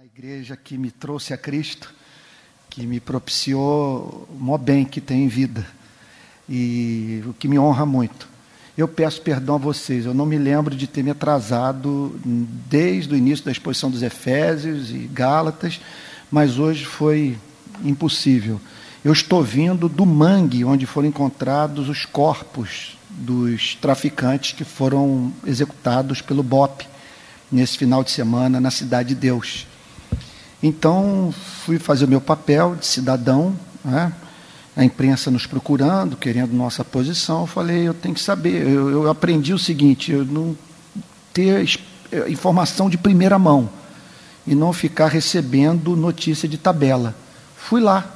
A igreja que me trouxe a Cristo, que me propiciou o maior bem que tem em vida e o que me honra muito. Eu peço perdão a vocês, eu não me lembro de ter me atrasado desde o início da exposição dos Efésios e Gálatas, mas hoje foi impossível. Eu estou vindo do mangue onde foram encontrados os corpos dos traficantes que foram executados pelo BOP nesse final de semana na Cidade de Deus. Então, fui fazer o meu papel de cidadão, né? a imprensa nos procurando, querendo nossa posição. Eu falei, eu tenho que saber. Eu, eu aprendi o seguinte: eu não ter eh, informação de primeira mão e não ficar recebendo notícia de tabela. Fui lá,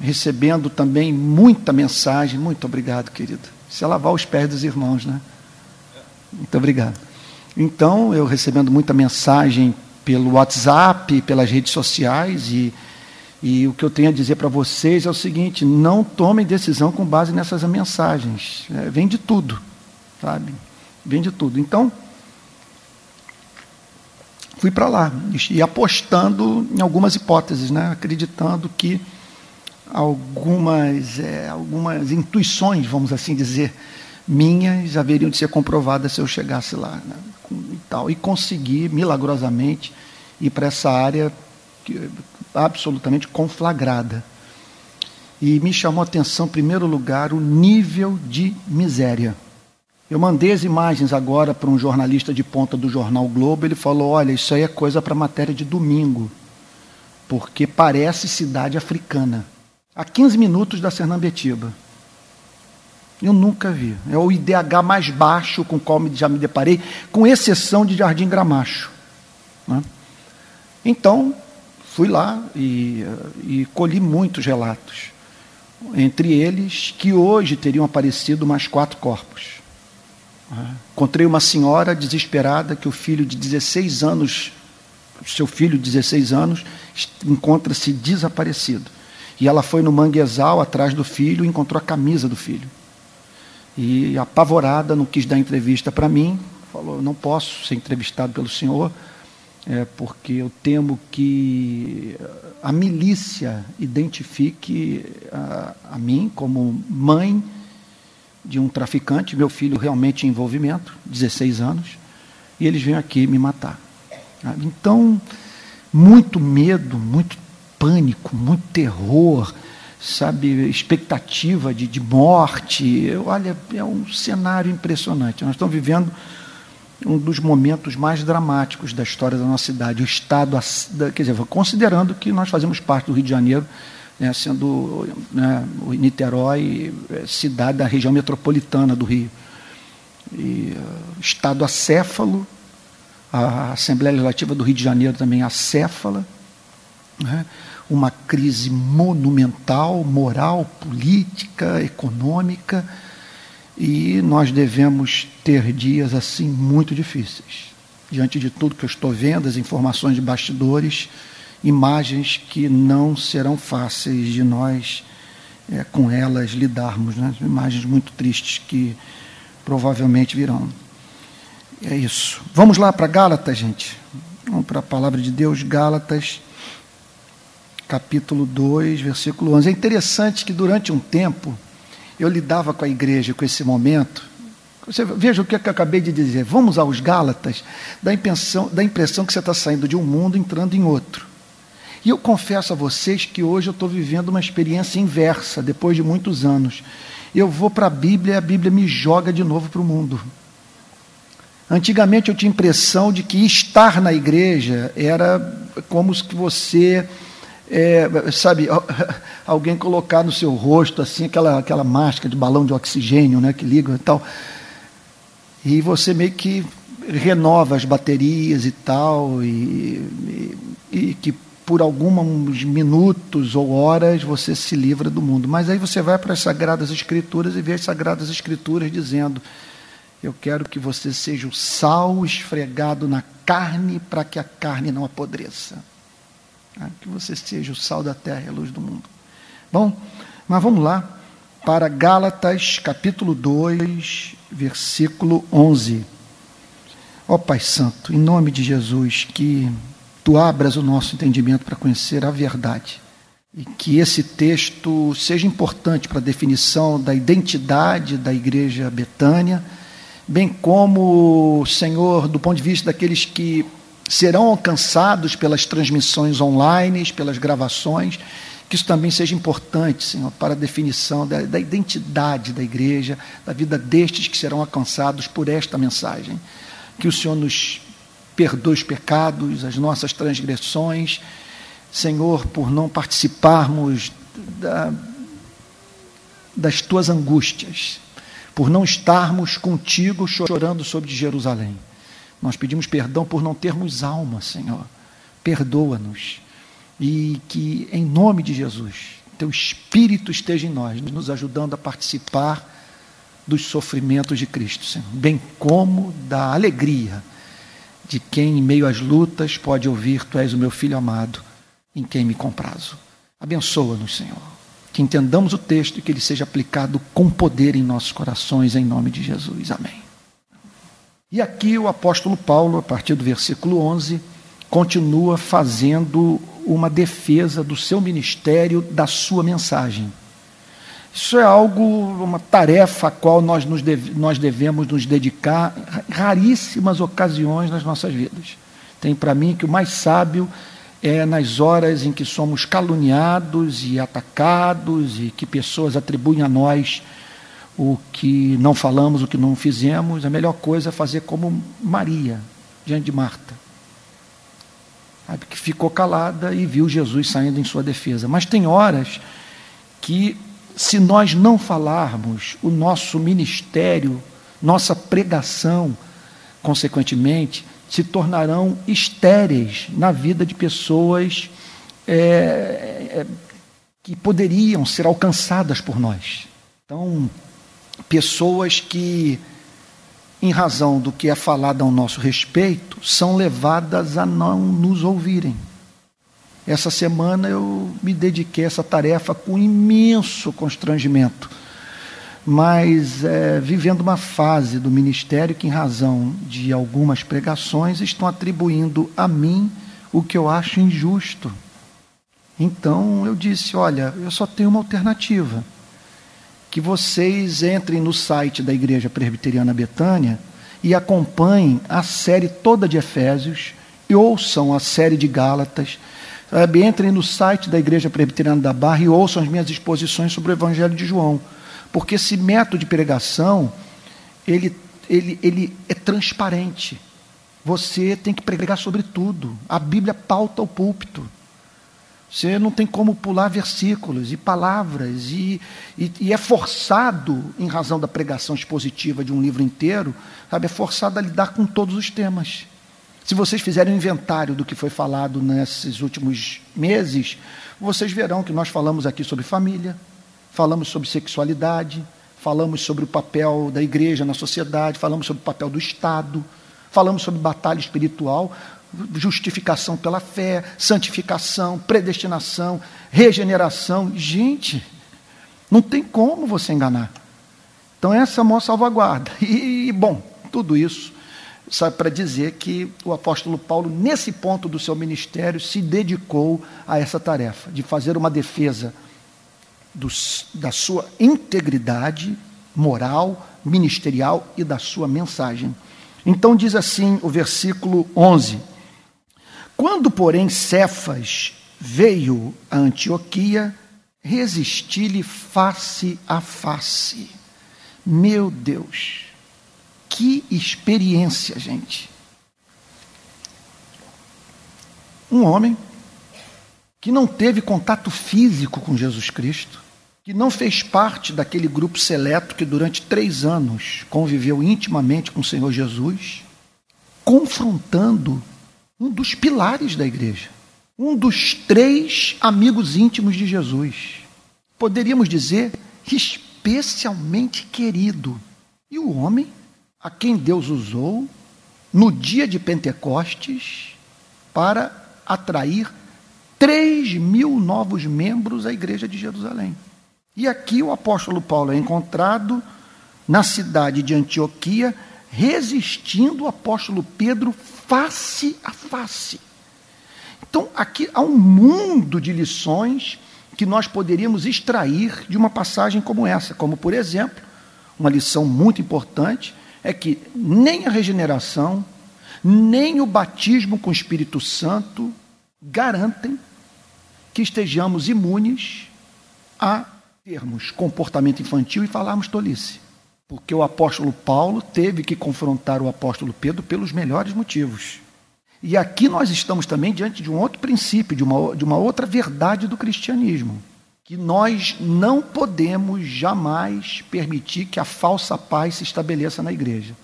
recebendo também muita mensagem. Muito obrigado, querido. Isso é lavar os pés dos irmãos, né? Muito obrigado. Então, eu recebendo muita mensagem pelo WhatsApp, pelas redes sociais e, e o que eu tenho a dizer para vocês é o seguinte: não tomem decisão com base nessas mensagens. É, vem de tudo, sabe? Vem de tudo. Então, fui para lá e apostando em algumas hipóteses, né? acreditando que algumas, é, algumas intuições, vamos assim dizer, minhas haveriam de ser comprovadas se eu chegasse lá. Né? E tal, e consegui milagrosamente ir para essa área que, absolutamente conflagrada. E me chamou a atenção, em primeiro lugar, o nível de miséria. Eu mandei as imagens agora para um jornalista de ponta do jornal Globo. Ele falou: Olha, isso aí é coisa para matéria de domingo, porque parece cidade africana. A 15 minutos da Sernambetiba. Eu nunca vi. É o IDH mais baixo com o qual já me deparei, com exceção de Jardim Gramacho. Né? Então, fui lá e, e colhi muitos relatos. Entre eles, que hoje teriam aparecido mais quatro corpos. Né? Encontrei uma senhora desesperada que o filho de 16 anos, seu filho de 16 anos, encontra-se desaparecido. E ela foi no manguezal atrás do filho e encontrou a camisa do filho. E apavorada, não quis dar entrevista para mim, falou: não posso ser entrevistado pelo senhor, é, porque eu temo que a milícia identifique a, a mim como mãe de um traficante, meu filho realmente em envolvimento, 16 anos, e eles vêm aqui me matar. Então, muito medo, muito pânico, muito terror sabe, expectativa de, de morte. Olha, é um cenário impressionante. Nós estamos vivendo um dos momentos mais dramáticos da história da nossa cidade. O Estado, quer dizer, considerando que nós fazemos parte do Rio de Janeiro, né, sendo né, o Niterói é, cidade da região metropolitana do Rio. E, uh, Estado acéfalo, a Assembleia Legislativa do Rio de Janeiro também acéfala. Né? uma crise monumental, moral, política, econômica, e nós devemos ter dias assim muito difíceis. Diante de tudo que eu estou vendo, as informações de bastidores, imagens que não serão fáceis de nós é, com elas lidarmos, né? imagens muito tristes que provavelmente virão. É isso. Vamos lá para Gálatas, gente. Vamos para a palavra de Deus, Gálatas capítulo 2, versículo 11. É interessante que durante um tempo eu lidava com a igreja com esse momento. Você veja o que, é que eu acabei de dizer. Vamos aos Gálatas, da impressão, da impressão que você está saindo de um mundo entrando em outro. E eu confesso a vocês que hoje eu estou vivendo uma experiência inversa, depois de muitos anos. Eu vou para a Bíblia e a Bíblia me joga de novo para o mundo. Antigamente eu tinha a impressão de que estar na igreja era como se você é, sabe, alguém colocar no seu rosto assim aquela, aquela máscara de balão de oxigênio, né, que liga e tal, e você meio que renova as baterias e tal, e, e, e que por alguns minutos ou horas você se livra do mundo. Mas aí você vai para as Sagradas Escrituras e vê as Sagradas Escrituras dizendo: Eu quero que você seja o sal esfregado na carne para que a carne não apodreça. Né? Que você seja o sal da terra e a luz do mundo. Bom, mas vamos lá para Gálatas capítulo 2, versículo 11. Ó oh, Pai Santo, em nome de Jesus, que tu abras o nosso entendimento para conhecer a verdade. E que esse texto seja importante para a definição da identidade da igreja Betânia, bem como, Senhor, do ponto de vista daqueles que serão alcançados pelas transmissões online, pelas gravações, que isso também seja importante, Senhor, para a definição da, da identidade da igreja, da vida destes que serão alcançados por esta mensagem. Que o Senhor nos perdoe os pecados, as nossas transgressões, Senhor, por não participarmos da, das tuas angústias, por não estarmos contigo chorando sobre Jerusalém. Nós pedimos perdão por não termos alma, Senhor. Perdoa-nos. E que, em nome de Jesus, teu Espírito esteja em nós, nos ajudando a participar dos sofrimentos de Cristo, Senhor, bem como da alegria de quem, em meio às lutas, pode ouvir: Tu és o meu filho amado, em quem me comprazo. Abençoa-nos, Senhor. Que entendamos o texto e que ele seja aplicado com poder em nossos corações, em nome de Jesus. Amém. E aqui o apóstolo Paulo, a partir do versículo 11, continua fazendo uma defesa do seu ministério, da sua mensagem. Isso é algo, uma tarefa a qual nós, nos deve, nós devemos nos dedicar em raríssimas ocasiões nas nossas vidas. Tem para mim que o mais sábio é nas horas em que somos caluniados e atacados e que pessoas atribuem a nós o que não falamos, o que não fizemos. A melhor coisa é fazer como Maria, diante de Marta. Que ficou calada e viu Jesus saindo em sua defesa. Mas tem horas que se nós não falarmos, o nosso ministério, nossa pregação, consequentemente, se tornarão estéreis na vida de pessoas é, é, que poderiam ser alcançadas por nós. Então, pessoas que, em razão do que é falado ao nosso respeito, são levadas a não nos ouvirem. Essa semana eu me dediquei a essa tarefa com imenso constrangimento, mas é, vivendo uma fase do ministério que, em razão de algumas pregações, estão atribuindo a mim o que eu acho injusto. Então eu disse: olha, eu só tenho uma alternativa. Que vocês entrem no site da Igreja Presbiteriana Betânia e acompanhem a série toda de Efésios e ouçam a série de Gálatas Sabe, entrem no site da Igreja Presbiteriana da Barra e ouçam as minhas exposições sobre o Evangelho de João. Porque esse método de pregação, ele, ele, ele é transparente. Você tem que pregar sobre tudo. A Bíblia pauta o púlpito. Você não tem como pular versículos e palavras, e, e, e, é forçado, em razão da pregação expositiva de um livro inteiro, sabe, é forçado a lidar com todos os temas. Se vocês fizerem um inventário do que foi falado nesses últimos meses, vocês verão que nós falamos aqui sobre família, falamos sobre sexualidade, falamos sobre o papel da igreja na sociedade, falamos sobre o papel do Estado, falamos sobre batalha espiritual, justificação pela fé, santificação, predestinação, regeneração. Gente, não tem como você enganar. Então, essa é a maior salvaguarda. E, bom, tudo isso sabe, para dizer que o apóstolo Paulo, nesse ponto do seu ministério, se dedicou a essa tarefa, de fazer uma defesa dos, da sua integridade moral, ministerial e da sua mensagem. Então diz assim o versículo 11: Quando, porém, Cefas veio a Antioquia, resisti-lhe face a face. Meu Deus, que experiência, gente. Um homem que não teve contato físico com Jesus Cristo, que não fez parte daquele grupo seleto que durante três anos conviveu intimamente com o Senhor Jesus, confrontando um dos pilares da igreja, um dos três amigos íntimos de Jesus. Poderíamos dizer, especialmente querido. E o homem a quem Deus usou no dia de Pentecostes para atrair 3 mil novos membros à igreja de Jerusalém. E aqui o apóstolo Paulo é encontrado na cidade de Antioquia, resistindo o apóstolo Pedro face a face. Então, aqui há um mundo de lições que nós poderíamos extrair de uma passagem como essa, como, por exemplo, uma lição muito importante é que nem a regeneração, nem o batismo com o Espírito Santo garantem que estejamos imunes a termos comportamento infantil e falarmos tolice. Porque o apóstolo Paulo teve que confrontar o apóstolo Pedro pelos melhores motivos. E aqui nós estamos também diante de um outro princípio, de uma, de uma outra verdade do cristianismo que nós não podemos jamais permitir que a falsa paz se estabeleça na igreja.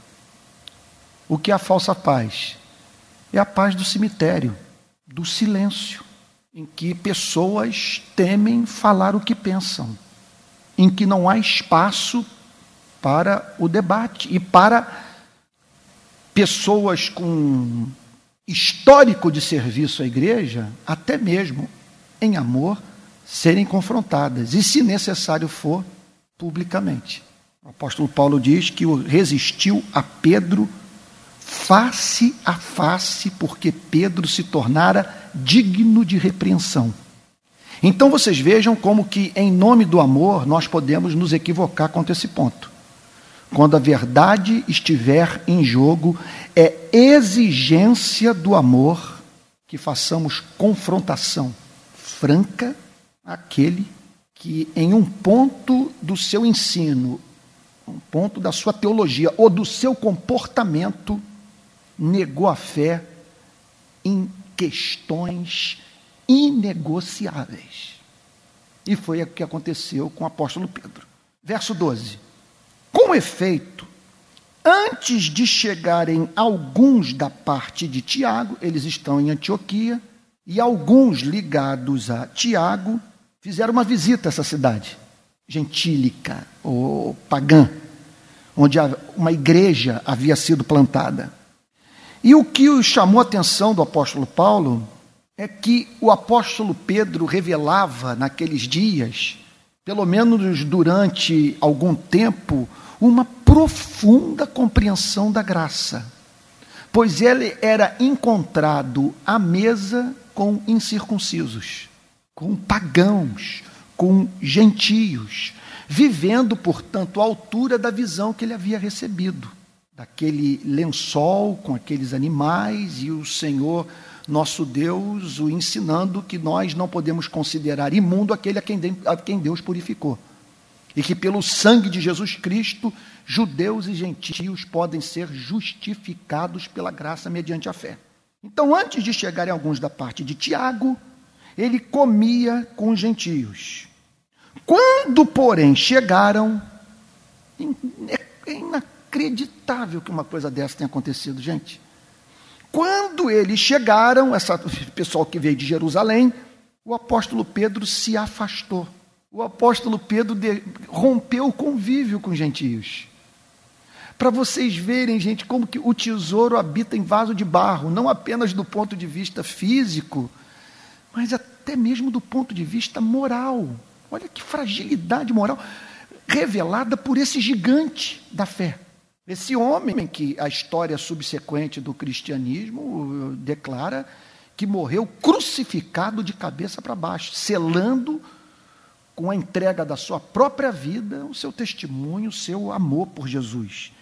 O que é a falsa paz? É a paz do cemitério, do silêncio, em que pessoas temem falar o que pensam, em que não há espaço para o debate e para pessoas com histórico de serviço à igreja, até mesmo em amor, serem confrontadas, e se necessário for, publicamente. O apóstolo Paulo diz que resistiu a Pedro face a face, porque Pedro se tornara digno de repreensão. Então vocês vejam como que, em nome do amor, nós podemos nos equivocar quanto a esse ponto. Quando a verdade estiver em jogo, é exigência do amor que façamos confrontação franca aquele que, em um ponto do seu ensino, um ponto da sua teologia ou do seu comportamento, negou a fé em questões inegociáveis. E foi o que aconteceu com o apóstolo Pedro. Verso 12. Com efeito, antes de chegarem alguns da parte de Tiago, eles estão em Antioquia, e alguns ligados a Tiago fizeram uma visita a essa cidade gentílica ou pagã, onde uma igreja havia sido plantada. E o que chamou a atenção do apóstolo Paulo é que o apóstolo Pedro revelava naqueles dias, pelo menos durante algum tempo, uma profunda compreensão da graça, pois ele era encontrado à mesa com incircuncisos com pagãos, com gentios, vivendo, portanto, à altura da visão que ele havia recebido, daquele lençol com aqueles animais e o Senhor, nosso Deus, o ensinando que nós não podemos considerar imundo aquele a quem, Deus purificou. E que pelo sangue de Jesus Cristo, judeus e gentios podem ser justificados pela graça mediante a fé. Então, antes de chegarem alguns da parte de Tiago, ele comia com os gentios. Quando, porém, chegaram, é inacreditável que uma coisa dessa tenha acontecido, gente. Quando eles chegaram, essa pessoal que veio de Jerusalém, o apóstolo Pedro se afastou. O apóstolo Pedro de, rompeu o convívio com os gentios. Para vocês verem, gente, como que o tesouro habita em vaso de barro, não apenas do ponto de vista físico, mas até mesmo do ponto de vista moral. Olha que fragilidade moral revelada por esse gigante da fé. Esse homem que a história subsequente do cristianismo uh, declara que morreu crucificado de cabeça para baixo, selando com a entrega da sua própria vida o seu testemunho, o seu amor por Jesus.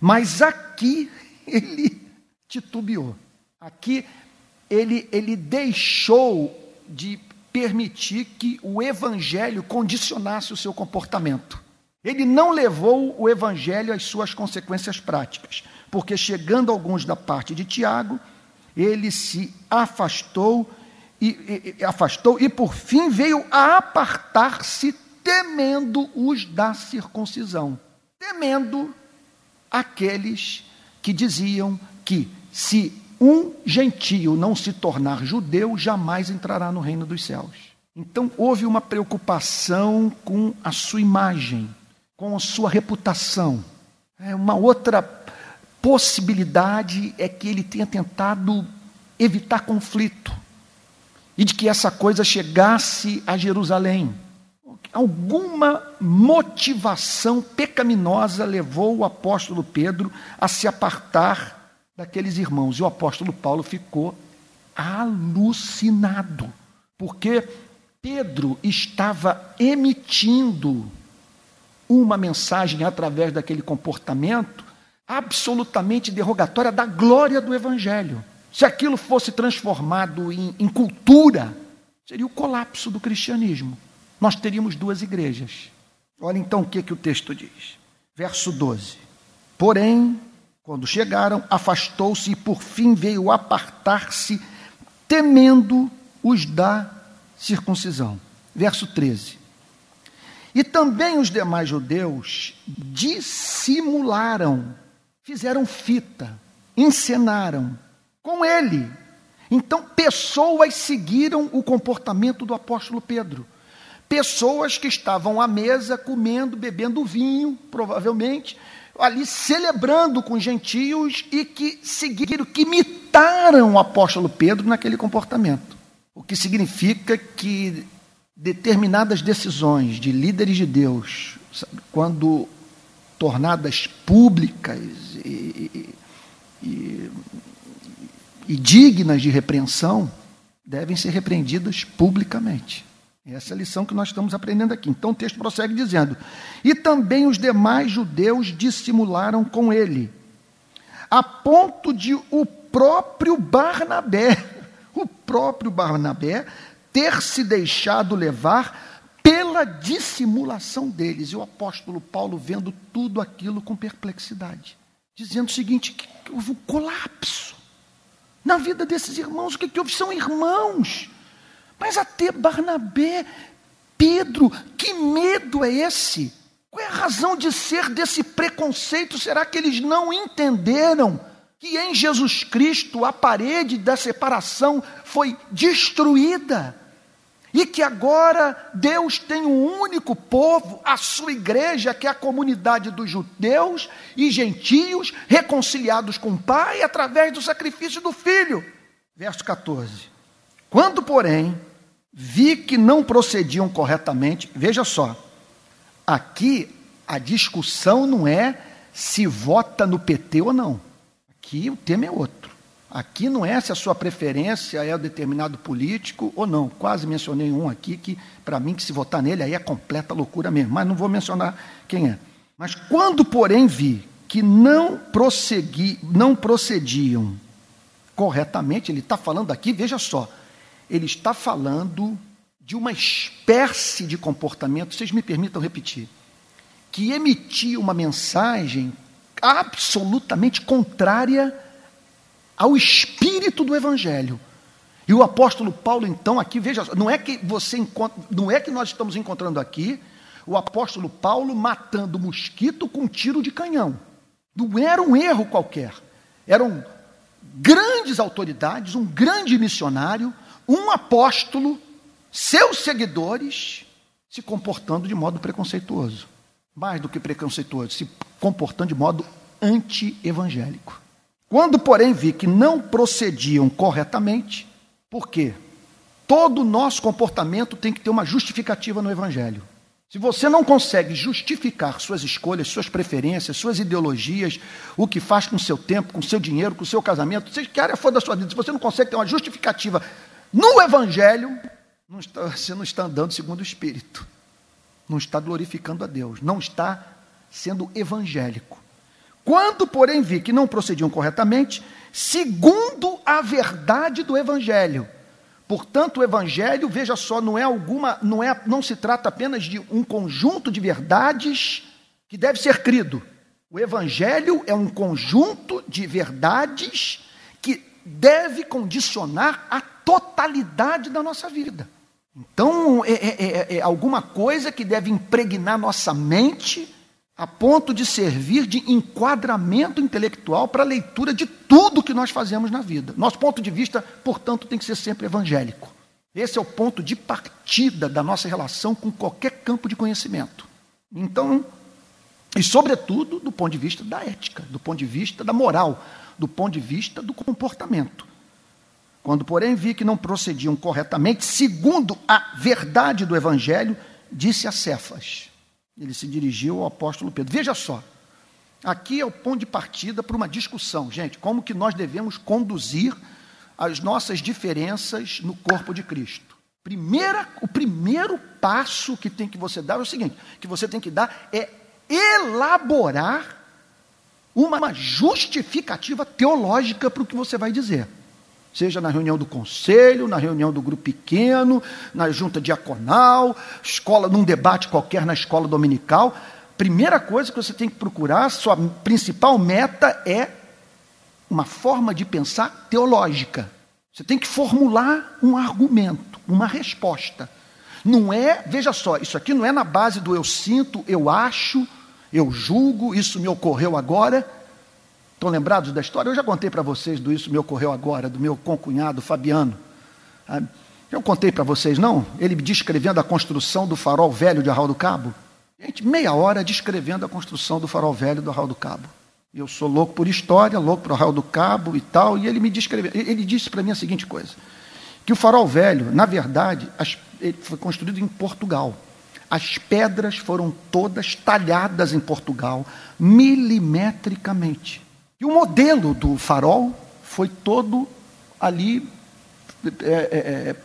Mas aqui ele titubeou. Aqui ele, ele deixou de permitir que o evangelho condicionasse o seu comportamento. Ele não levou o evangelho às suas consequências práticas, porque chegando alguns da parte de Tiago, ele se afastou e, e, afastou e por fim veio a apartar-se temendo os da circuncisão, temendo aqueles que diziam que se um gentio não se tornar judeu, jamais entrará no reino dos céus. Então houve uma preocupação com a sua imagem, com sua reputação. É uma outra possibilidade é que ele tenha tentado evitar conflito e de que essa coisa chegasse a Jerusalém. Alguma motivação pecaminosa levou o apóstolo Pedro a se apartar daqueles irmãos. E o apóstolo Paulo ficou alucinado, porque Pedro estava emitindo uma mensagem através daquele comportamento absolutamente derrogatória da glória do Evangelho. Se aquilo fosse transformado em, em cultura, seria o colapso do cristianismo. Nós teríamos duas igrejas. Olha então o que, que o texto diz. Verso 12. Porém, quando chegaram, afastou-se e por fim veio apartar-se, temendo os da circuncisão. Verso 13. E também os demais judeus dissimularam, fizeram fita, encenaram com ele. Então, pessoas seguiram o comportamento do apóstolo Pedro. Pessoas que estavam à mesa comendo, bebendo vinho, provavelmente, ali celebrando com gentios e que seguiram, que imitaram o apóstolo Pedro naquele comportamento. O que significa que determinadas decisões de líderes de Deus, quando tornadas públicas e, e, e dignas de repreensão, devem ser repreendidas publicamente. Essa é a lição que nós estamos aprendendo aqui. Então o texto prossegue dizendo: E também os demais judeus dissimularam com ele, a ponto de o próprio Barnabé, o próprio Barnabé, ter se deixado levar pela dissimulação deles. E o apóstolo Paulo vendo tudo aquilo com perplexidade, dizendo o seguinte: que houve um colapso na vida desses irmãos. O que, que houve? São irmãos mas até Barnabé, Pedro, que medo é esse? Qual é a razão de ser desse preconceito? Será que eles não entenderam que em Jesus Cristo a parede da separação foi destruída? E que agora Deus tem um único povo, a sua igreja, que é a comunidade dos judeus e gentios, reconciliados com o Pai através do sacrifício do Filho. Verso 14. Quando, porém, vi que não procediam corretamente. Veja só, aqui a discussão não é se vota no PT ou não. Aqui o tema é outro. Aqui não é se a sua preferência é o determinado político ou não. Quase mencionei um aqui que, para mim, que se votar nele aí é completa loucura mesmo. Mas não vou mencionar quem é. Mas quando, porém, vi que não, prossegui, não procediam corretamente, ele está falando aqui, veja só, ele está falando de uma espécie de comportamento, vocês me permitam repetir, que emitia uma mensagem absolutamente contrária ao espírito do evangelho. E o apóstolo Paulo, então, aqui, veja, não é que você encontra, não é que nós estamos encontrando aqui o apóstolo Paulo matando mosquito com tiro de canhão. Não era um erro qualquer. Eram grandes autoridades, um grande missionário, um apóstolo, seus seguidores, se comportando de modo preconceituoso. Mais do que preconceituoso, se comportando de modo anti-evangélico. Quando, porém, vi que não procediam corretamente, por quê? Todo nosso comportamento tem que ter uma justificativa no Evangelho. Se você não consegue justificar suas escolhas, suas preferências, suas ideologias, o que faz com seu tempo, com seu dinheiro, com seu casamento, seja que área for da sua vida, se você não consegue ter uma justificativa no Evangelho, não está, você não está andando segundo o Espírito, não está glorificando a Deus, não está sendo evangélico. Quando, porém, vi que não procediam corretamente, segundo a verdade do Evangelho. Portanto, o Evangelho, veja só, não é alguma, não é, não se trata apenas de um conjunto de verdades que deve ser crido. O Evangelho é um conjunto de verdades que deve condicionar a totalidade da nossa vida. Então, é, é, é, é alguma coisa que deve impregnar nossa mente a ponto de servir de enquadramento intelectual para a leitura de tudo que nós fazemos na vida. Nosso ponto de vista, portanto, tem que ser sempre evangélico. Esse é o ponto de partida da nossa relação com qualquer campo de conhecimento. Então, e sobretudo do ponto de vista da ética, do ponto de vista da moral, do ponto de vista do comportamento. Quando, porém, vi que não procediam corretamente, segundo a verdade do Evangelho, disse a Cefas. Ele se dirigiu ao apóstolo Pedro. Veja só, aqui é o ponto de partida para uma discussão, gente, como que nós devemos conduzir as nossas diferenças no corpo de Cristo. Primeira, o primeiro passo que tem que você dar é o seguinte: que você tem que dar é elaborar uma justificativa teológica para o que você vai dizer. Seja na reunião do conselho, na reunião do grupo pequeno, na junta diaconal, escola, num debate qualquer na escola dominical. Primeira coisa que você tem que procurar, sua principal meta é uma forma de pensar teológica. Você tem que formular um argumento, uma resposta. Não é, veja só, isso aqui não é na base do eu sinto, eu acho, eu julgo, isso me ocorreu agora. Estão lembrados da história? Eu já contei para vocês do isso me ocorreu agora, do meu concunhado Fabiano. Ah, eu contei para vocês, não? Ele descrevendo a construção do farol velho de Arral do Cabo. Gente, meia hora descrevendo a construção do farol velho do Arral do Cabo. Eu sou louco por história, louco por Arral do Cabo e tal, e ele me descreveu. Ele disse para mim a seguinte coisa: que o farol velho, na verdade, foi construído em Portugal. As pedras foram todas talhadas em Portugal, milimetricamente. E o modelo do farol foi todo ali é, é, é,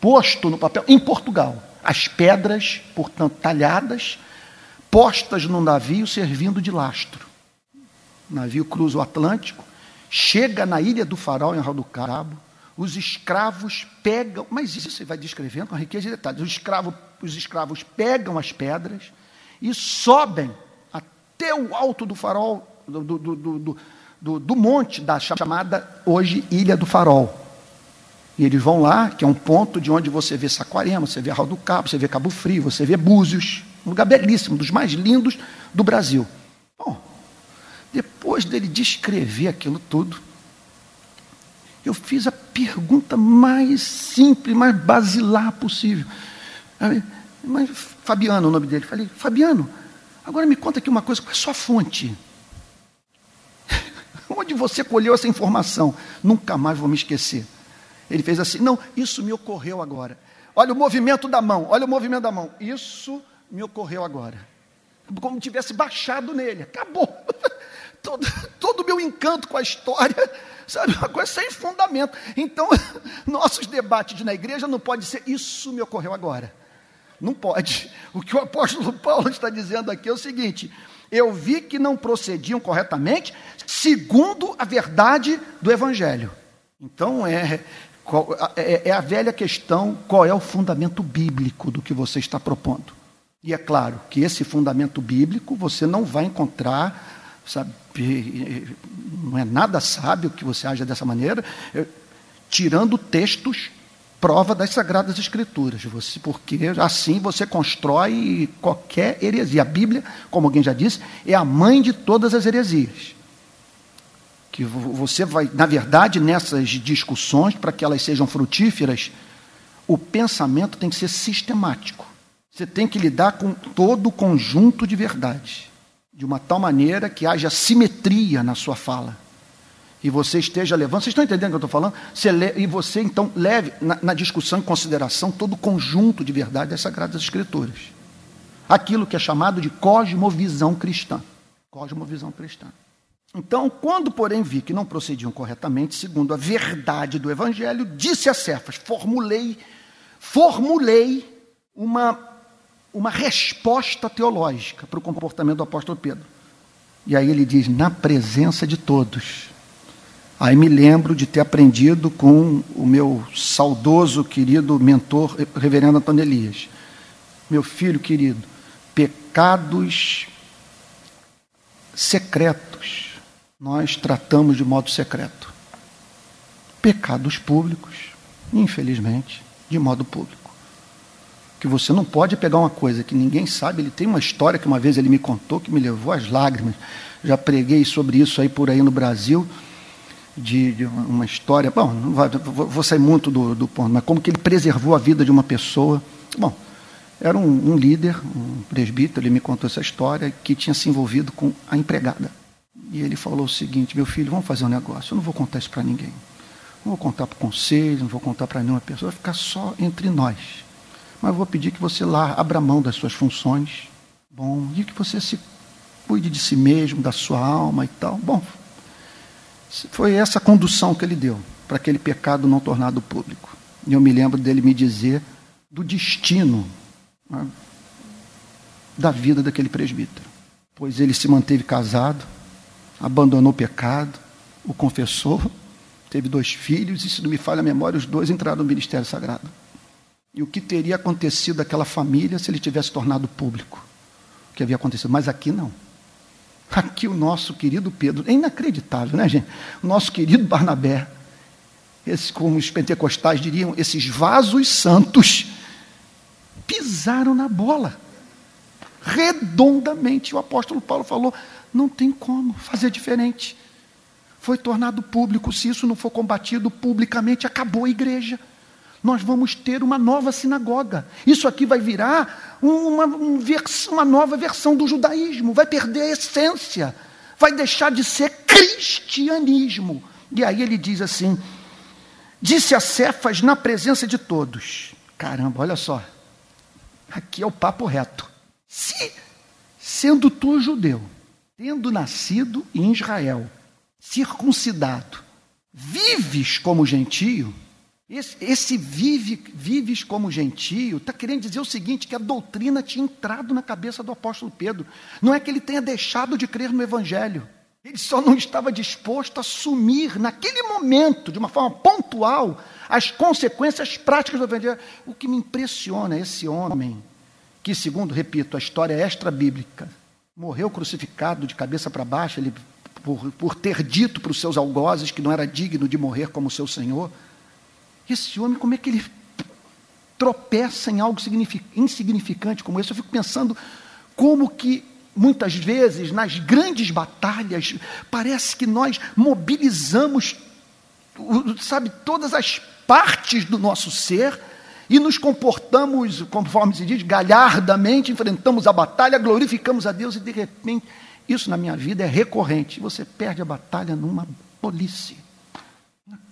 posto no papel em Portugal. As pedras, portanto, talhadas, postas no navio servindo de lastro. O navio cruza o Atlântico, chega na ilha do Farol, em Arral do Cabo, os escravos pegam, mas isso você vai descrevendo com riqueza de detalhes. Os escravos, os escravos pegam as pedras e sobem até o alto do farol, do, do, do, do, monte da chamada hoje Ilha do Farol. E eles vão lá, que é um ponto de onde você vê Saquarema, você vê Arral do Cabo, você vê Cabo Frio, você vê Búzios, um lugar belíssimo, dos mais lindos do Brasil. Bom, depois dele descrever aquilo tudo, eu fiz a pergunta mais simples, mais basilar possível. Mas Fabiano, o nome dele. Falei, Fabiano, agora me conta aqui uma coisa, qual é a sua fonte? Onde você colheu essa informação? Nunca mais vou me esquecer. Ele fez assim: Não, isso me ocorreu agora. Olha o movimento da mão, olha o movimento da mão. Isso me ocorreu agora. Como tivesse baixado nele. Acabou. todo, o meu encanto com a história, sabe, uma coisa sem fundamento. Então, nossos debates na igreja não pode ser isso me ocorreu agora. Não pode. O que o apóstolo Paulo está dizendo aqui é o seguinte: eu vi que não procediam corretamente segundo a verdade do evangelho. Então é, é, é a velha questão: qual é o fundamento bíblico do que você está propondo? E é claro que esse fundamento bíblico você não vai encontrar sabe, não é nada sábio que você haja dessa maneira, tirando textos prova das sagradas escrituras, você, porque assim você constrói qualquer heresia. A Bíblia, como alguém já disse, é a mãe de todas as heresias. Que você vai, na verdade, nessas discussões, para que elas sejam frutíferas, o pensamento tem que ser sistemático. Você tem que lidar com todo o conjunto de verdades de uma tal maneira que haja simetria na sua fala. E você esteja levando, vocês estão entendendo o que eu estou falando? Você le, e você então leve na, na, discussão em consideração todo o conjunto de verdade das Sagradas Escrituras. Aquilo que é chamado de cosmovisão cristã. Cosmovisão cristã. Então, quando, porém, vi que não procediam corretamente, segundo a verdade do Evangelho, disse a Cefas, formulei, formulei uma uma resposta teológica para o comportamento do apóstolo Pedro. E aí ele diz: na presença de todos. Aí me lembro de ter aprendido com o meu saudoso, querido mentor, reverendo Antônio Elias. Meu filho querido, pecados secretos nós tratamos de modo secreto. Pecados públicos, infelizmente, de modo público que você não pode pegar uma coisa que ninguém sabe. Ele tem uma história que uma vez ele me contou que me levou às lágrimas. Já preguei sobre isso aí por aí no Brasil, de, de uma história. Bom, não vai, vou sair muito do, do, ponto, mas como que ele preservou a vida de uma pessoa. Bom, era um, um líder, um presbítero, ele me contou essa história, que tinha se envolvido com a empregada. E ele falou o seguinte: meu filho, vamos fazer um negócio. Eu não vou contar isso para ninguém. Não vou contar para o conselho, não vou contar para nenhuma pessoa, vai ficar só entre nós mas vou pedir que você lá abra mão das suas funções. Bom, e que você se cuide de si mesmo, da sua alma e tal. Bom, foi essa condução que ele deu. para aquele pecado não tornado público. E eu me lembro dele me dizer do destino né, da vida daquele presbítero. Pois ele se manteve casado, abandonou o pecado, o confessou, teve dois filhos, e se não me falha a memória, os dois entraram no ministério sagrado. E o que teria acontecido daquela família se ele tivesse tornado público? O que havia acontecido? Mas aqui não. Aqui o nosso querido Pedro, é inacreditável, né, gente? O nosso querido Barnabé, esse, como os pentecostais diriam, esses vasos santos, pisaram na bola. Redondamente. O apóstolo Paulo falou: não tem como fazer diferente. Foi tornado público. Se isso não for combatido publicamente, acabou a igreja. Nós vamos ter uma nova sinagoga. Isso aqui vai virar uma, uma nova versão do judaísmo. Vai perder a essência. Vai deixar de ser cristianismo. E aí ele diz assim: Disse a Cefas na presença de todos. Caramba, olha só. Aqui é o papo reto. Se, sendo tu judeu, tendo nascido em Israel, circuncidado, vives como gentio, esse, esse vive, vives como gentio, está querendo dizer o seguinte: que a doutrina tinha entrado na cabeça do apóstolo Pedro. Não é que ele tenha deixado de crer no Evangelho. Ele só não estava disposto a assumir, naquele momento, de uma forma pontual, as consequências práticas do Evangelho. O que me impressiona é esse homem, que, segundo, repito, a história é extra-bíblica, morreu crucificado de cabeça para baixo, ele, por, por ter dito para os seus algozes que não era digno de morrer como seu Senhor. Esse homem, como é que ele tropeça em algo insignificante como esse? Eu fico pensando como que muitas vezes, nas grandes batalhas, parece que nós mobilizamos, sabe, todas as partes do nosso ser e nos comportamos, conforme se diz, galhardamente, enfrentamos a batalha, glorificamos a Deus e de repente, isso na minha vida é recorrente. Você perde a batalha numa police.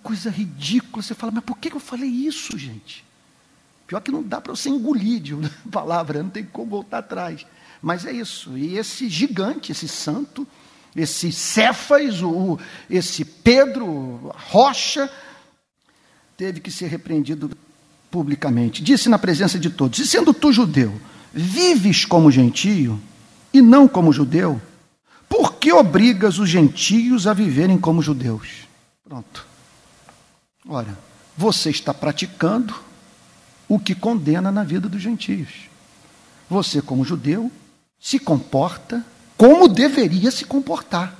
Coisa ridícula. Você fala, mas por que eu falei isso, gente? Pior que não dá para você engolir de uma palavra, não tem como voltar atrás. Mas é isso. E esse gigante, esse santo, esse Cefas, o, esse Pedro, Rocha, teve que ser repreendido publicamente. Disse na presença de todos: E sendo tu judeu, vives como gentio e não como judeu, por que obrigas os gentios a viverem como judeus? Pronto. Ora, você está praticando o que condena na vida dos gentios. Você, como judeu, se comporta como deveria se comportar,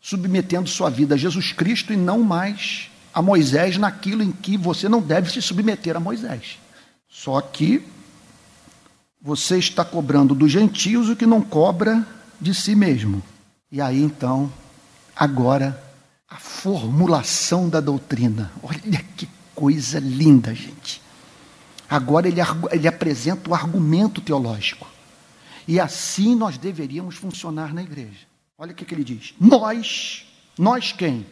submetendo sua vida a Jesus Cristo e não mais a Moisés naquilo em que você não deve se submeter a Moisés. Só que você está cobrando dos gentios o que não cobra de si mesmo. E aí então, agora, a formulação da doutrina. Olha que coisa linda, gente. Agora ele, ele apresenta o argumento teológico. E assim nós deveríamos funcionar na igreja. Olha o que, que ele diz. Nós, nós quem?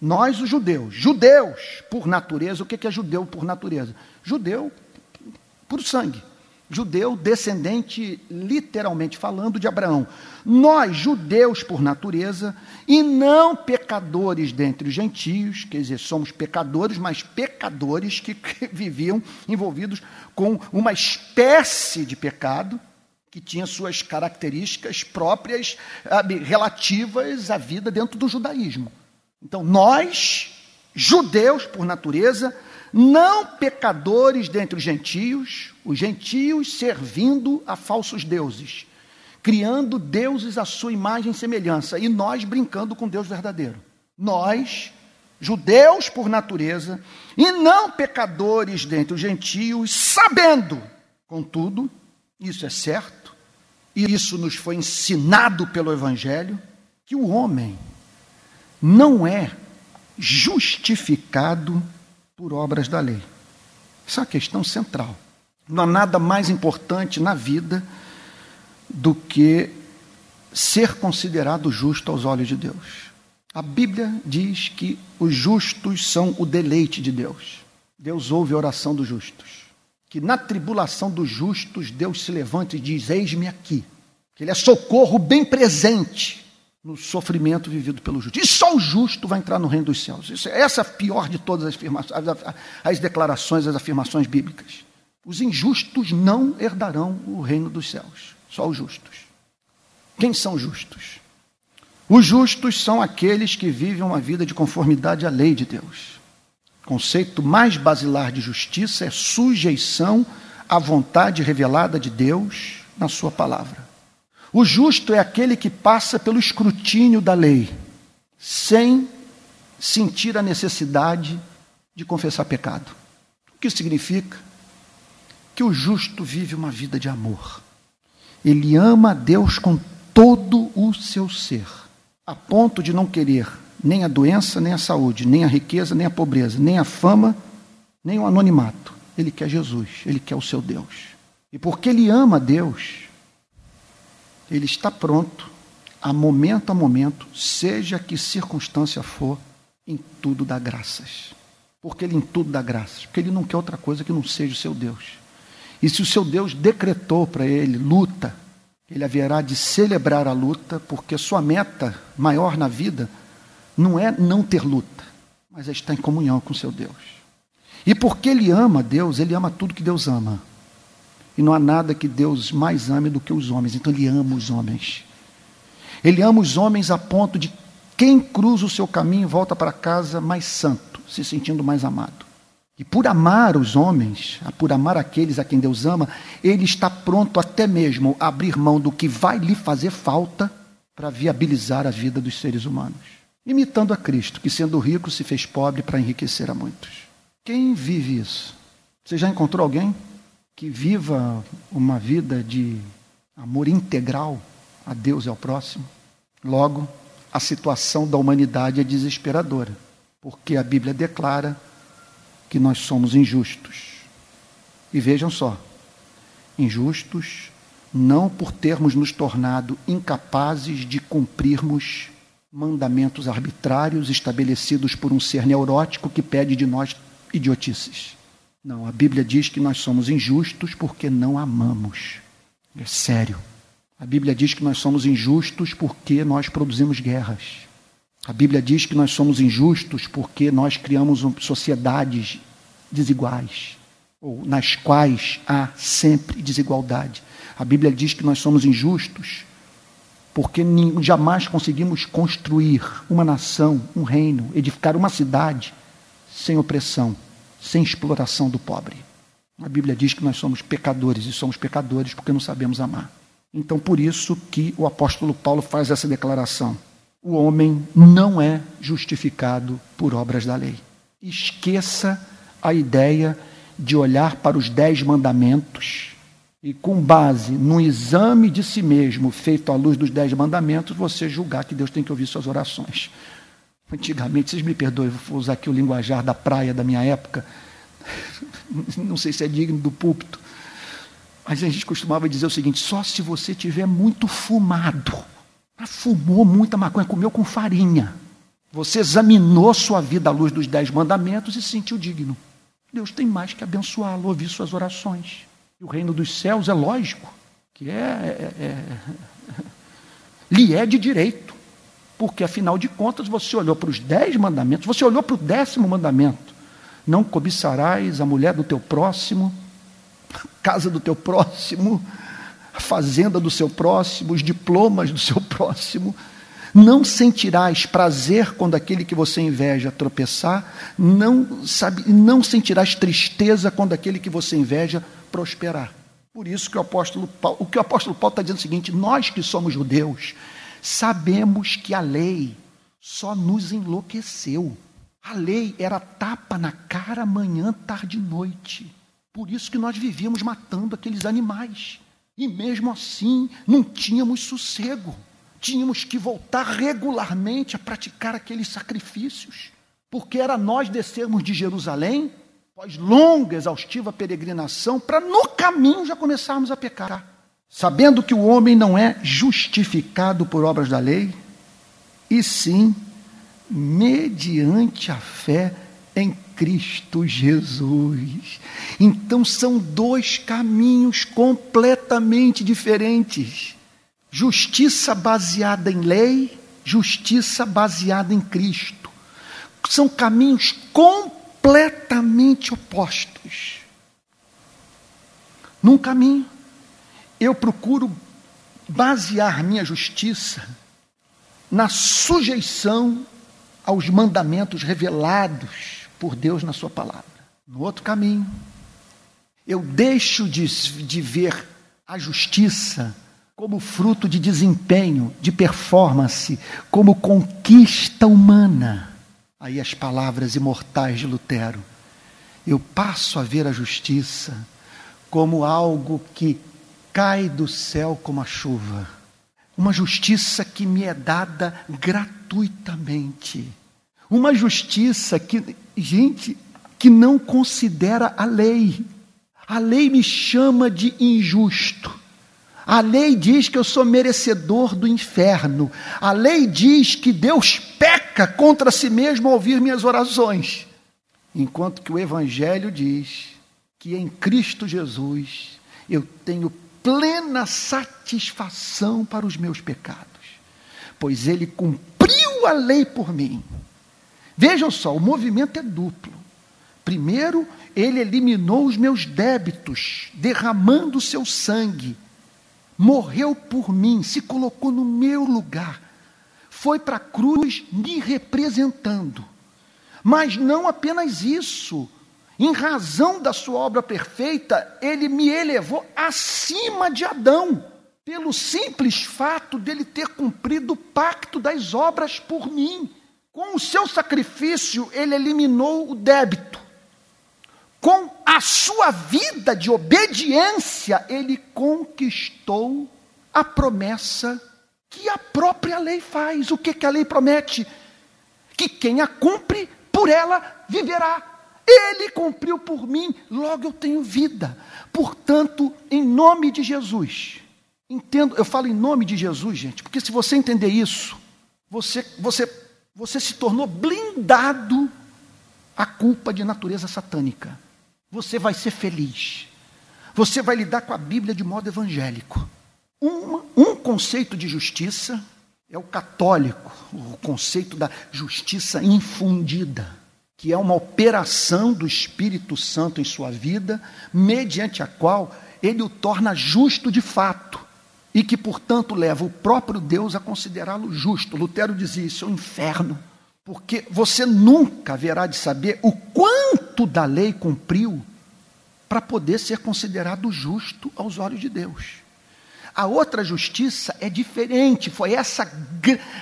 Nós, os judeus. Judeus, por natureza, o que, que é judeu por natureza? Judeu por sangue. Judeu descendente, literalmente falando, de Abraão. Nós, judeus por natureza, e não pecadores dentre os gentios, quer dizer, somos pecadores, mas pecadores que viviam envolvidos com uma espécie de pecado, que tinha suas características próprias, relativas à vida dentro do judaísmo. Então, nós, judeus por natureza, não pecadores dentre os gentios, os gentios servindo a falsos deuses, criando deuses à sua imagem e semelhança, e nós brincando com Deus verdadeiro. Nós, judeus por natureza, e não pecadores dentre os gentios, sabendo, contudo, isso é certo, e isso nos foi ensinado pelo Evangelho, que o homem não é justificado por obras da lei. Isso é uma questão central. Não há nada mais importante na vida do que ser considerado justo aos olhos de Deus. A Bíblia diz que os justos são o deleite de Deus. Deus ouve a oração dos justos que na tribulação dos justos Deus se levanta e diz: Eis-me aqui. Que Ele é socorro bem presente no sofrimento vivido pelo justo. E só o justo vai entrar no reino dos céus. Isso, essa é a pior de todas as, afirmações, as declarações, as afirmações bíblicas. Os injustos não herdarão o reino dos céus, só os justos. Quem são justos? Os justos são aqueles que vivem uma vida de conformidade à lei de Deus. O conceito mais basilar de justiça é sujeição à vontade revelada de Deus na Sua palavra. O justo é aquele que passa pelo escrutínio da lei, sem sentir a necessidade de confessar pecado. O que significa? Que o justo vive uma vida de amor. Ele ama a Deus com todo o seu ser, a ponto de não querer nem a doença, nem a saúde, nem a riqueza, nem a pobreza, nem a fama, nem o anonimato. Ele quer Jesus, ele quer o seu Deus. E porque ele ama Deus, ele está pronto, a momento a momento, seja que circunstância for, em tudo dá graças. Porque ele em tudo dá graças, porque ele não quer outra coisa que não seja o seu Deus. E se o seu Deus decretou para ele luta, ele haverá de celebrar a luta, porque sua meta maior na vida não é não ter luta, mas é estar em comunhão com seu Deus. E porque ele ama Deus, ele ama tudo que Deus ama. E não há nada que Deus mais ame do que os homens. Então ele ama os homens. Ele ama os homens a ponto de quem cruza o seu caminho volta para casa mais santo, se sentindo mais amado. E por amar os homens, por amar aqueles a quem Deus ama, ele está pronto até mesmo a abrir mão do que vai lhe fazer falta para viabilizar a vida dos seres humanos. Imitando a Cristo, que sendo rico se fez pobre para enriquecer a muitos. Quem vive isso? Você já encontrou alguém? Que viva uma vida de amor integral a Deus e ao próximo. Logo, a situação da humanidade é desesperadora, porque a Bíblia declara que nós somos injustos. E vejam só, injustos não por termos nos tornado incapazes de cumprirmos mandamentos arbitrários estabelecidos por um ser neurótico que pede de nós idiotices. Não, a Bíblia diz que nós somos injustos porque não amamos. É sério. A Bíblia diz que nós somos injustos porque nós produzimos guerras. A Bíblia diz que nós somos injustos porque nós criamos sociedades desiguais, ou nas quais há sempre desigualdade. A Bíblia diz que nós somos injustos porque jamais conseguimos construir uma nação, um reino, edificar uma cidade sem opressão sem exploração do pobre. A Bíblia diz que nós somos pecadores e somos pecadores porque não sabemos amar. Então, por isso que o apóstolo Paulo faz essa declaração. O homem não é justificado por obras da lei. Esqueça a ideia de olhar para os dez mandamentos e, com base no exame de si mesmo feito à luz dos dez mandamentos, você julgar que Deus tem que ouvir suas orações. Antigamente, vocês me perdoem, vou usar aqui o linguajar da praia da minha época, não sei se é digno do púlpito, mas a gente costumava dizer o seguinte: só se você tiver muito fumado, fumou muita maconha, comeu com farinha, você examinou sua vida à luz dos dez mandamentos e se sentiu digno. Deus tem mais que abençoá-lo, ouvir suas orações. E o reino dos céus é lógico, que é, é, é lhe é de direito. Porque, afinal de contas, você olhou para os dez mandamentos, você olhou para o décimo mandamento. Não cobiçarás a mulher do teu próximo, a casa do teu próximo, a fazenda do seu próximo, os diplomas do seu próximo. Não sentirás prazer quando aquele que você inveja tropeçar, não, sabe, não sentirás tristeza quando aquele que você inveja prosperar. Por isso que o apóstolo Paulo, o que o apóstolo Paulo está dizendo é o seguinte: nós que somos judeus, Sabemos que a lei só nos enlouqueceu. A lei era tapa na cara manhã, tarde e noite. Por isso que nós vivíamos matando aqueles animais. E mesmo assim não tínhamos sossego. Tínhamos que voltar regularmente a praticar aqueles sacrifícios. Porque era nós descermos de Jerusalém, após longa, exaustiva peregrinação, para no caminho já começarmos a pecar sabendo que o homem não é justificado por obras da lei, e sim mediante a fé em Cristo Jesus. Então são dois caminhos completamente diferentes. Justiça baseada em lei justiça baseada em Cristo. São caminhos completamente opostos. Num caminho, eu procuro basear minha justiça na sujeição aos mandamentos revelados por Deus na Sua palavra. No outro caminho, eu deixo de, de ver a justiça como fruto de desempenho, de performance, como conquista humana. Aí as palavras imortais de Lutero. Eu passo a ver a justiça como algo que cai do céu como a chuva. Uma justiça que me é dada gratuitamente. Uma justiça que, gente, que não considera a lei. A lei me chama de injusto. A lei diz que eu sou merecedor do inferno. A lei diz que Deus peca contra si mesmo ao ouvir minhas orações. Enquanto que o Evangelho diz que em Cristo Jesus eu tenho plena satisfação para os meus pecados, pois ele cumpriu a lei por mim. Vejam só, o movimento é duplo. Primeiro, ele eliminou os meus débitos, derramando o seu sangue. Morreu por mim, se colocou no meu lugar. Foi para a cruz me representando. Mas não apenas isso, em razão da sua obra perfeita, ele me elevou acima de Adão, pelo simples fato dele ter cumprido o pacto das obras por mim. Com o seu sacrifício, ele eliminou o débito. Com a sua vida de obediência, ele conquistou a promessa que a própria lei faz. O que, que a lei promete? Que quem a cumpre, por ela viverá. Ele cumpriu por mim, logo eu tenho vida. Portanto, em nome de Jesus, entendo, eu falo em nome de Jesus, gente, porque se você entender isso, você, você, você se tornou blindado à culpa de natureza satânica. Você vai ser feliz. Você vai lidar com a Bíblia de modo evangélico. Um, um conceito de justiça é o católico, o conceito da justiça infundida que é uma operação do Espírito Santo em sua vida, mediante a qual ele o torna justo de fato, e que, portanto, leva o próprio Deus a considerá-lo justo. Lutero dizia isso, é um inferno, porque você nunca haverá de saber o quanto da lei cumpriu para poder ser considerado justo aos olhos de Deus. A outra justiça é diferente. Foi essa,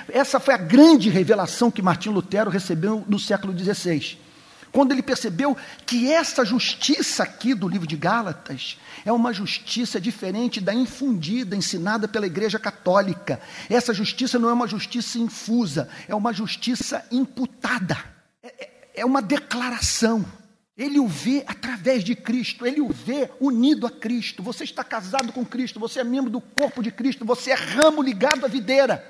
essa foi a grande revelação que Martim Lutero recebeu no século XVI. Quando ele percebeu que essa justiça aqui do livro de Gálatas é uma justiça diferente da infundida, ensinada pela Igreja Católica. Essa justiça não é uma justiça infusa, é uma justiça imputada. é, é, é uma declaração. Ele o vê através de Cristo, ele o vê unido a Cristo. Você está casado com Cristo, você é membro do corpo de Cristo, você é ramo ligado à videira.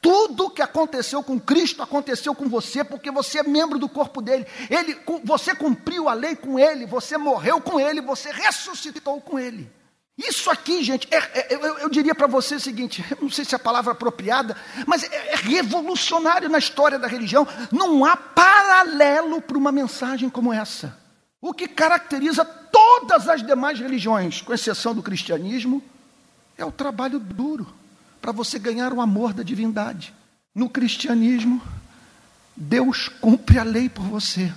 Tudo que aconteceu com Cristo aconteceu com você, porque você é membro do corpo dele. Ele, você cumpriu a lei com ele, você morreu com ele, você ressuscitou com ele. Isso aqui, gente, é, é, eu, eu, diria para você o seguinte: não sei se é a palavra apropriada, mas é, é revolucionário na história da religião. Não há paralelo para uma mensagem como essa. O que caracteriza todas as demais religiões, com exceção do cristianismo, é o trabalho duro para você ganhar o amor da divindade. No cristianismo, Deus cumpre a lei por você.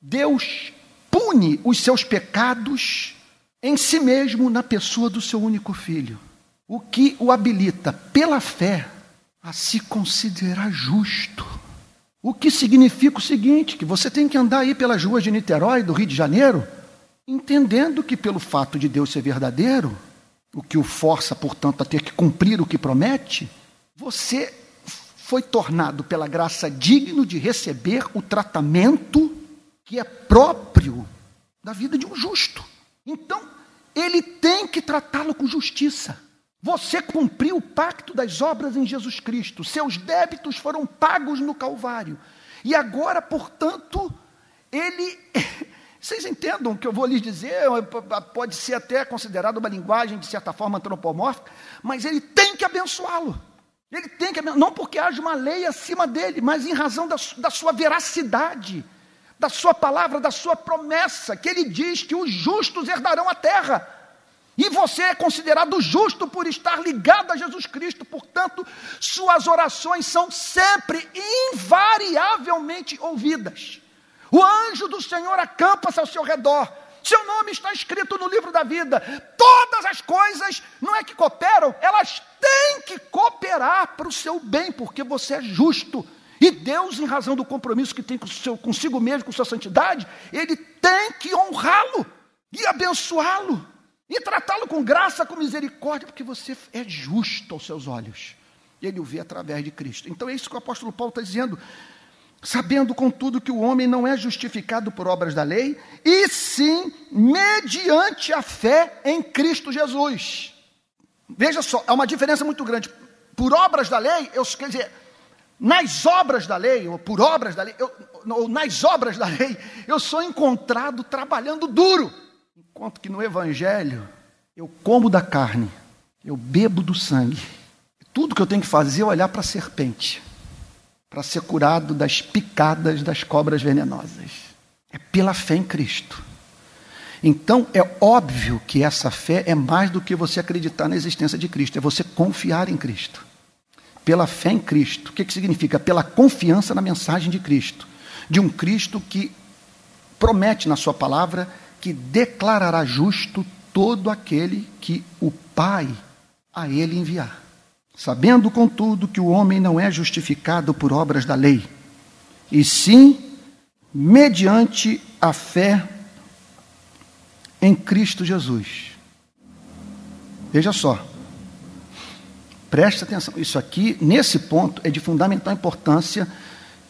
Deus pune os seus pecados em si mesmo na pessoa do seu único filho, o que o habilita pela fé a se considerar justo. O que significa o seguinte: que você tem que andar aí pelas ruas de Niterói, do Rio de Janeiro, entendendo que pelo fato de Deus ser verdadeiro, o que o força, portanto, a ter que cumprir o que promete, você foi tornado pela graça digno de receber o tratamento que é próprio da vida de um justo. Então, ele tem que tratá-lo com justiça. Você cumpriu o pacto das obras em Jesus Cristo, seus débitos foram pagos no Calvário. E agora, portanto, ele. Vocês entendam o que eu vou lhes dizer? Pode ser até considerado uma linguagem, de certa forma, antropomórfica, mas ele tem que abençoá-lo. Ele tem que, não porque haja uma lei acima dele, mas em razão da, da sua veracidade, da sua palavra, da sua promessa, que ele diz que os justos herdarão a terra. E você é considerado justo por estar ligado a Jesus Cristo, portanto, suas orações são sempre, invariavelmente ouvidas. O anjo do Senhor acampa-se ao seu redor, seu nome está escrito no livro da vida. Todas as coisas não é que cooperam, elas têm que cooperar para o seu bem, porque você é justo. E Deus, em razão do compromisso que tem com seu, consigo mesmo, com sua santidade, Ele tem que honrá-lo e abençoá-lo e tratá-lo com graça, com misericórdia, porque você é justo aos seus olhos. Ele o vê através de Cristo. Então é isso que o apóstolo Paulo está dizendo. Sabendo, contudo, que o homem não é justificado por obras da lei, e sim mediante a fé em Cristo Jesus. Veja só, há uma diferença muito grande. Por obras da lei, eu, quer dizer, nas obras da lei, ou por obras da lei, eu, ou nas obras da lei, eu sou encontrado trabalhando duro. Enquanto que no Evangelho, eu como da carne, eu bebo do sangue. Tudo que eu tenho que fazer é olhar para a serpente para ser curado das picadas das cobras venenosas. É pela fé em Cristo. Então é óbvio que essa fé é mais do que você acreditar na existência de Cristo, é você confiar em Cristo. Pela fé em Cristo. O que, que significa? Pela confiança na mensagem de Cristo. De um Cristo que promete na sua palavra que declarará justo todo aquele que o Pai a ele enviar. Sabendo, contudo, que o homem não é justificado por obras da lei, e sim mediante a fé em Cristo Jesus. Veja só, preste atenção, isso aqui, nesse ponto, é de fundamental importância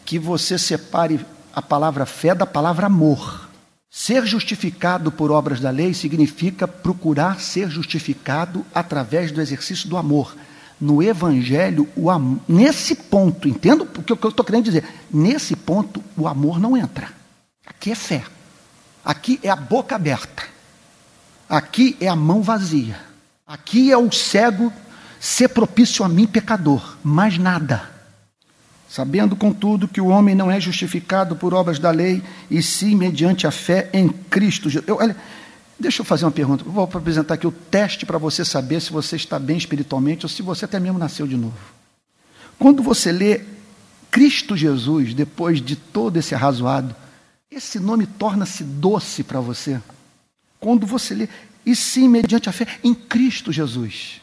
que você separe a palavra fé da palavra amor. Ser justificado por obras da lei significa procurar ser justificado através do exercício do amor no Evangelho, o nesse ponto, entendo o que eu estou querendo dizer? Nesse ponto, o amor não entra. Aqui é fé. Aqui é a boca aberta. Aqui é a mão vazia. Aqui é o cego ser propício a mim, pecador. Mais nada. Sabendo, contudo, que o homem não é justificado por obras da lei, e sim mediante a fé em Cristo. Eu, olha, Deixa eu fazer uma pergunta. vou apresentar aqui o teste para você saber se você está bem espiritualmente ou se você até mesmo nasceu de novo. Quando você lê Cristo Jesus, depois de todo esse arrazoado, esse nome torna-se doce para você. Quando você lê, e sim, mediante a fé em Cristo Jesus,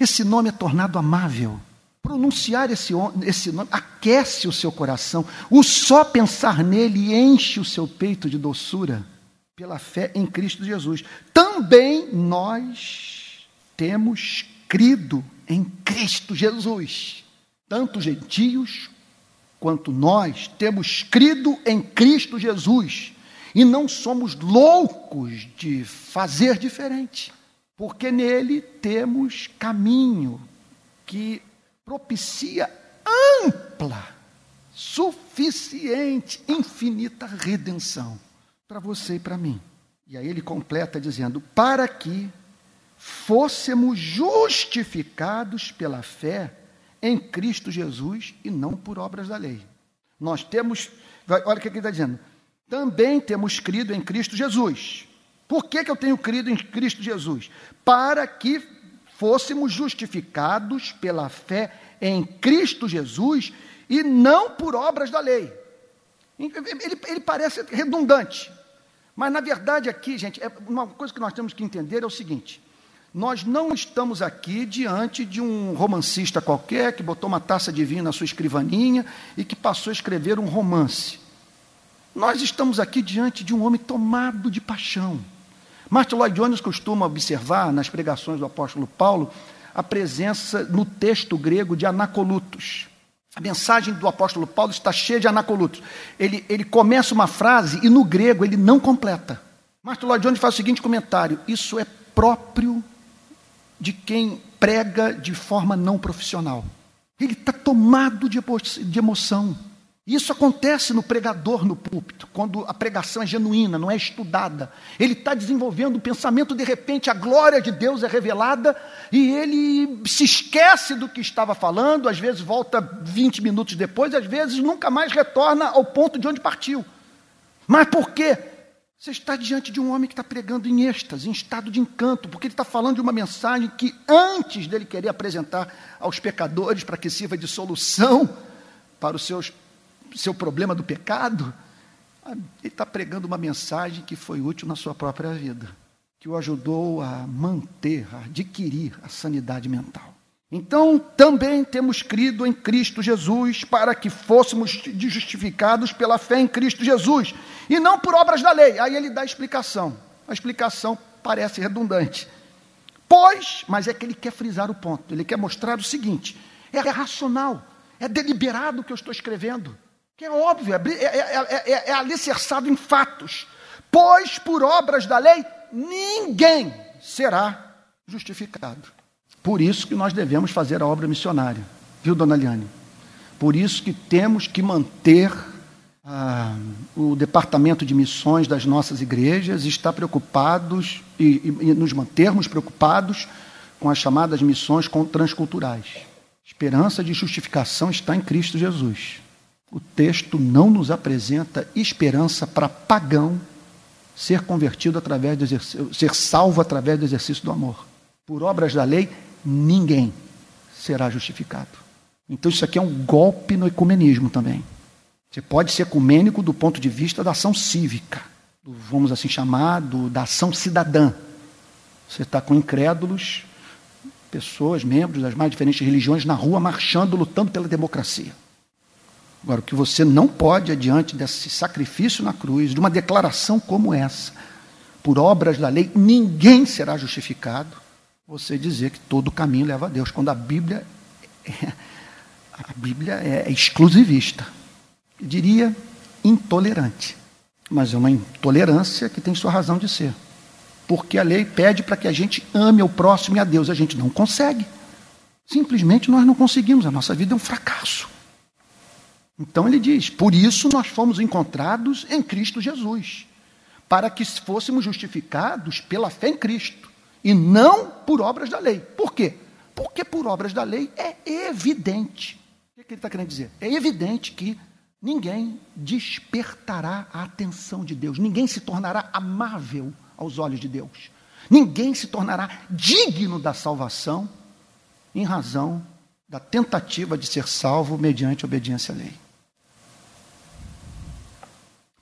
esse nome é tornado amável. Pronunciar esse, esse nome aquece o seu coração. O só pensar nele enche o seu peito de doçura pela fé em Cristo Jesus. Também nós temos crido em Cristo Jesus. Tanto gentios quanto nós temos crido em Cristo Jesus. E não somos loucos de fazer diferente, porque nele temos caminho que propicia ampla, suficiente, infinita redenção para você e para mim. E aí ele completa dizendo: para que fôssemos justificados pela fé em Cristo Jesus e não por obras da lei. Nós temos, olha o que ele está dizendo, também temos crido em Cristo Jesus. Por que, que eu tenho crido em Cristo Jesus? Para que fôssemos justificados pela fé em Cristo Jesus e não por obras da lei. Ele, ele parece redundante, mas, na verdade, aqui, gente, é uma coisa que nós temos que entender é o seguinte: nós não estamos aqui diante de um romancista qualquer que botou uma taça de vinho na sua escrivaninha e que passou a escrever um romance. Nós estamos aqui diante de um homem tomado de paixão. Martin Lloyd Jones costuma observar nas pregações do apóstolo Paulo a presença no texto grego de anacolutos. A mensagem do apóstolo Paulo está cheia de anacolutos. Ele, ele começa uma frase e no grego ele não completa. Martin Lloyd Jones faz o seguinte comentário: Isso é próprio de quem prega de forma não profissional. Ele está tomado de emoção. Isso acontece no pregador no púlpito, quando a pregação é genuína, não é estudada. Ele está desenvolvendo o pensamento, de repente a glória de Deus é revelada e ele se esquece do que estava falando, às vezes volta 20 minutos depois, às vezes nunca mais retorna ao ponto de onde partiu. Mas por quê? Você está diante de um homem que está pregando em êxtase, em estado de encanto, porque ele está falando de uma mensagem que, antes dele querer apresentar aos pecadores para que sirva de solução para os seus seu problema do pecado, ele está pregando uma mensagem que foi útil na sua própria vida, que o ajudou a manter, a adquirir a sanidade mental. Então, também temos crido em Cristo Jesus para que fôssemos justificados pela fé em Cristo Jesus e não por obras da lei. Aí ele dá a explicação. A explicação parece redundante. Pois, mas é que ele quer frisar o ponto, ele quer mostrar o seguinte: é racional, é deliberado o que eu estou escrevendo que é óbvio, é, é, é, é alicerçado em fatos. Pois por obras da lei ninguém será justificado. Por isso que nós devemos fazer a obra missionária, viu, dona Liane? Por isso que temos que manter ah, o departamento de missões das nossas igrejas, estar preocupados e, e, e nos mantermos preocupados com as chamadas missões transculturais. Esperança de justificação está em Cristo Jesus. O texto não nos apresenta esperança para pagão ser convertido através do exercício, ser salvo através do exercício do amor. Por obras da lei, ninguém será justificado. Então isso aqui é um golpe no ecumenismo também. Você pode ser ecumênico do ponto de vista da ação cívica, do, vamos assim chamar, do, da ação cidadã. Você está com incrédulos, pessoas, membros das mais diferentes religiões na rua marchando, lutando pela democracia. Agora, o que você não pode, adiante desse sacrifício na cruz, de uma declaração como essa, por obras da lei, ninguém será justificado, você dizer que todo caminho leva a Deus, quando a Bíblia é, a Bíblia é exclusivista. Eu diria intolerante. Mas é uma intolerância que tem sua razão de ser. Porque a lei pede para que a gente ame o próximo e a Deus. A gente não consegue. Simplesmente nós não conseguimos. A nossa vida é um fracasso. Então ele diz: por isso nós fomos encontrados em Cristo Jesus, para que fôssemos justificados pela fé em Cristo, e não por obras da lei. Por quê? Porque por obras da lei é evidente. O que ele está querendo dizer? É evidente que ninguém despertará a atenção de Deus, ninguém se tornará amável aos olhos de Deus, ninguém se tornará digno da salvação em razão da tentativa de ser salvo mediante obediência à lei.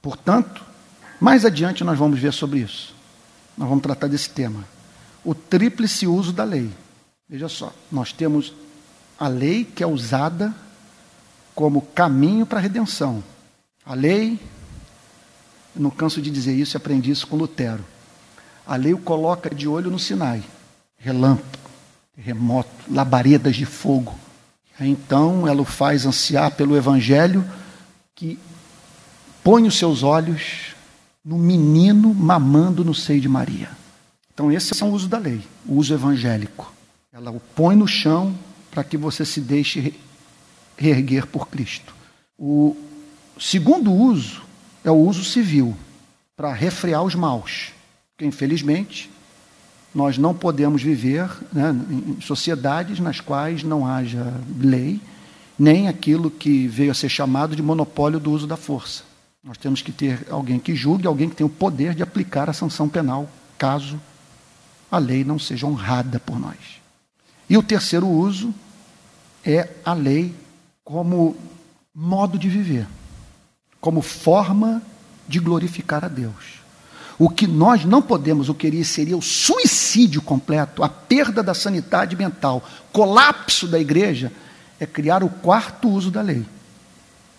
Portanto, mais adiante nós vamos ver sobre isso. Nós vamos tratar desse tema. O tríplice uso da lei. Veja só, nós temos a lei que é usada como caminho para a redenção. A lei, eu não canso de dizer isso, aprendi isso com Lutero. A lei o coloca de olho no Sinai, relâmpago, terremoto, labaredas de fogo. Então ela o faz ansiar pelo evangelho que põe os seus olhos no menino mamando no seio de Maria. Então, esse é o uso da lei, o uso evangélico. Ela o põe no chão para que você se deixe reerguer por Cristo. O segundo uso é o uso civil, para refrear os maus. Porque, infelizmente, nós não podemos viver né, em sociedades nas quais não haja lei, nem aquilo que veio a ser chamado de monopólio do uso da força. Nós temos que ter alguém que julgue, alguém que tenha o poder de aplicar a sanção penal, caso a lei não seja honrada por nós. E o terceiro uso é a lei como modo de viver, como forma de glorificar a Deus. O que nós não podemos, o que seria o suicídio completo, a perda da sanidade mental, colapso da igreja, é criar o quarto uso da lei.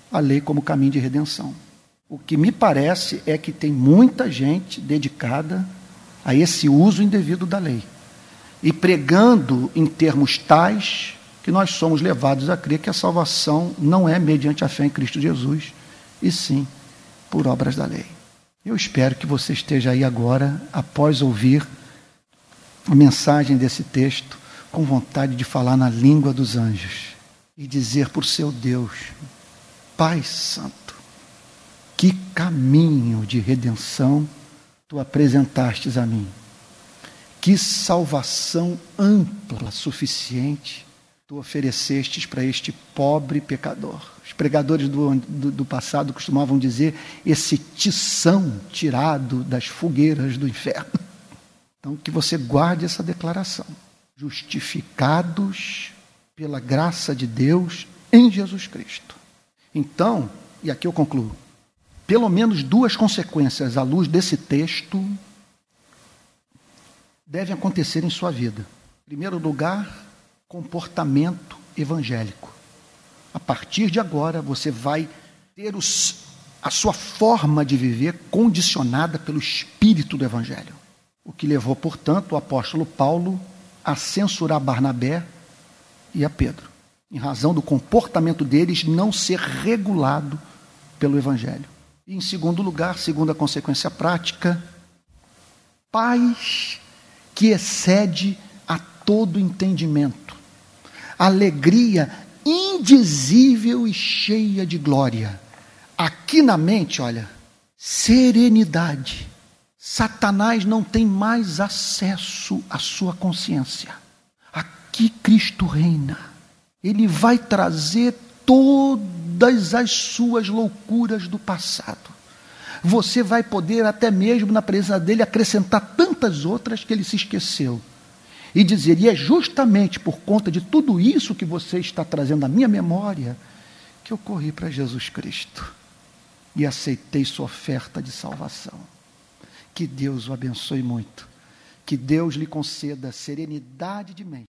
A lei como caminho de redenção. O que me parece é que tem muita gente dedicada a esse uso indevido da lei e pregando em termos tais que nós somos levados a crer que a salvação não é mediante a fé em Cristo Jesus, e sim por obras da lei. Eu espero que você esteja aí agora, após ouvir a mensagem desse texto, com vontade de falar na língua dos anjos e dizer por seu Deus: Pai Santo, que caminho de redenção tu apresentastes a mim. Que salvação ampla, suficiente, tu oferecestes para este pobre pecador. Os pregadores do, do, do, passado costumavam dizer esse tição tirado das fogueiras do inferno. Então, que você guarde essa declaração. Justificados pela graça de Deus em Jesus Cristo. Então, e aqui eu concluo, pelo menos duas consequências à luz desse texto devem acontecer em sua vida. Em primeiro lugar, comportamento evangélico. A partir de agora, você vai ter os, a sua forma de viver condicionada pelo espírito do evangelho. O que levou, portanto, o apóstolo Paulo a censurar Barnabé e a Pedro, em razão do comportamento deles não ser regulado pelo evangelho. E, em segundo lugar, segunda consequência prática, paz que excede a todo entendimento, alegria indizível e cheia de glória. Aqui na mente, olha, serenidade. Satanás não tem mais acesso à sua consciência. Aqui Cristo reina. Ele vai trazer todas as suas loucuras do passado. Você vai poder, até mesmo na presença dele, acrescentar tantas outras que ele se esqueceu. E dizer, e é justamente por conta de tudo isso que você está trazendo à minha memória que eu corri para Jesus Cristo e aceitei sua oferta de salvação. Que Deus o abençoe muito. Que Deus lhe conceda serenidade de mente